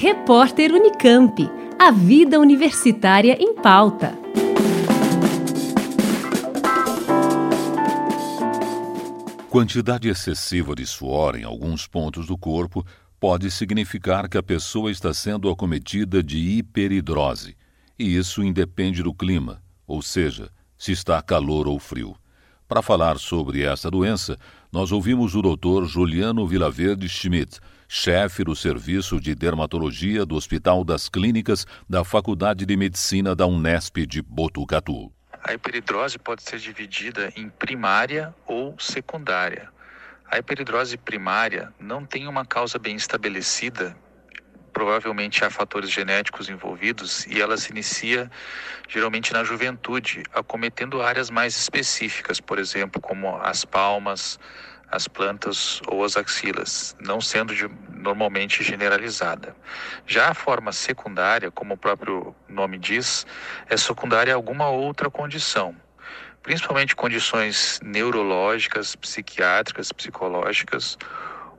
Repórter Unicamp. A vida universitária em pauta. Quantidade excessiva de suor em alguns pontos do corpo pode significar que a pessoa está sendo acometida de hiperidrose, e isso independe do clima, ou seja, se está calor ou frio. Para falar sobre essa doença, nós ouvimos o Dr. Juliano Vilaverde Schmidt, chefe do Serviço de Dermatologia do Hospital das Clínicas da Faculdade de Medicina da Unesp de Botucatu. A hiperidrose pode ser dividida em primária ou secundária. A hiperidrose primária não tem uma causa bem estabelecida provavelmente há fatores genéticos envolvidos e ela se inicia geralmente na juventude, acometendo áreas mais específicas, por exemplo, como as palmas, as plantas ou as axilas, não sendo de, normalmente generalizada. Já a forma secundária, como o próprio nome diz, é secundária a alguma outra condição, principalmente condições neurológicas, psiquiátricas, psicológicas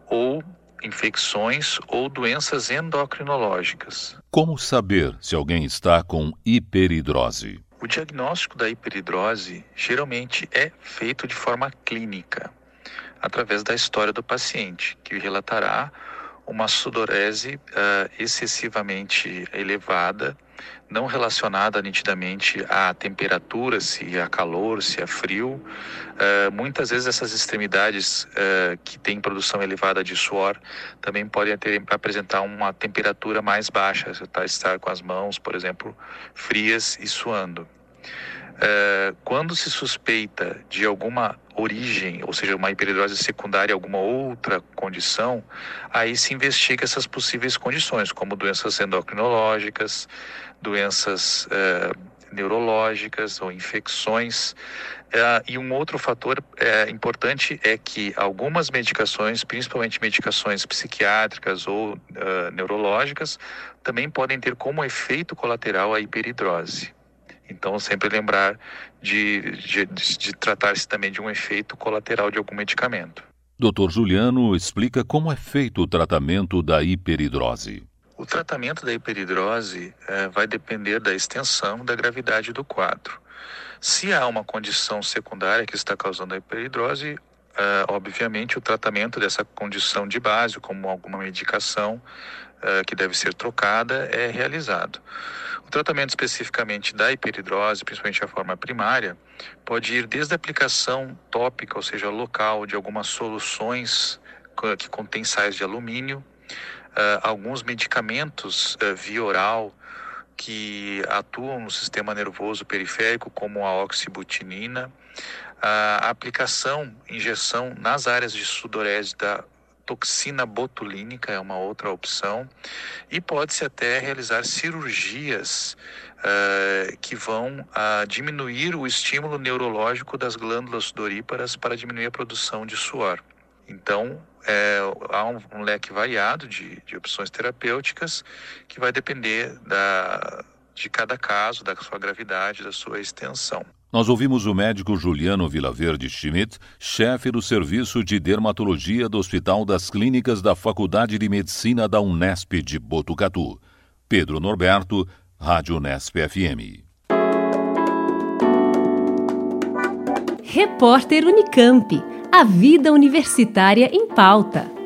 ou infecções ou doenças endocrinológicas. Como saber se alguém está com hiperidrose? O diagnóstico da hiperidrose geralmente é feito de forma clínica, através da história do paciente, que relatará uma sudorese uh, excessivamente elevada, não relacionada nitidamente à temperatura, se é calor, se é frio. Uh, muitas vezes essas extremidades uh, que têm produção elevada de suor também podem ter, apresentar uma temperatura mais baixa, tá, estar com as mãos, por exemplo, frias e suando. Uh, quando se suspeita de alguma origem, ou seja, uma hiperidrose secundária, alguma outra condição, aí se investiga essas possíveis condições, como doenças endocrinológicas, doenças uh, neurológicas ou infecções. Uh, e um outro fator importante é que algumas medicações, principalmente medicações psiquiátricas ou neurológicas, também podem ter como efeito colateral a hiperidrose. Então, sempre lembrar de, de, de tratar-se também de um efeito colateral de algum medicamento. Dr. Juliano explica como é feito o tratamento da hiperidrose. O tratamento da hiperidrose é, vai depender da extensão da gravidade do quadro. Se há uma condição secundária que está causando a hiperidrose, é, obviamente o tratamento dessa condição de base, como alguma medicação é, que deve ser trocada, é realizado. O tratamento especificamente da hiperidrose, principalmente a forma primária, pode ir desde a aplicação tópica, ou seja, local, de algumas soluções que contêm sais de alumínio, uh, alguns medicamentos uh, via oral que atuam no sistema nervoso periférico, como a oxibutinina, a aplicação, injeção nas áreas de sudorese da toxina botulínica é uma outra opção e pode-se até realizar cirurgias uh, que vão uh, diminuir o estímulo neurológico das glândulas sudoríparas para diminuir a produção de suor. Então, é, há um, um, leque variado de, de opções terapêuticas que vai depender da, de cada caso, da sua gravidade, da sua extensão. Nós ouvimos o médico Juliano Vilaverde Schmidt, chefe do Serviço de Dermatologia do Hospital das Clínicas da Faculdade de Medicina da Unesp de Botucatu. Pedro Norberto, Rádio Unesp FM. Repórter Unicamp. A vida universitária em pauta.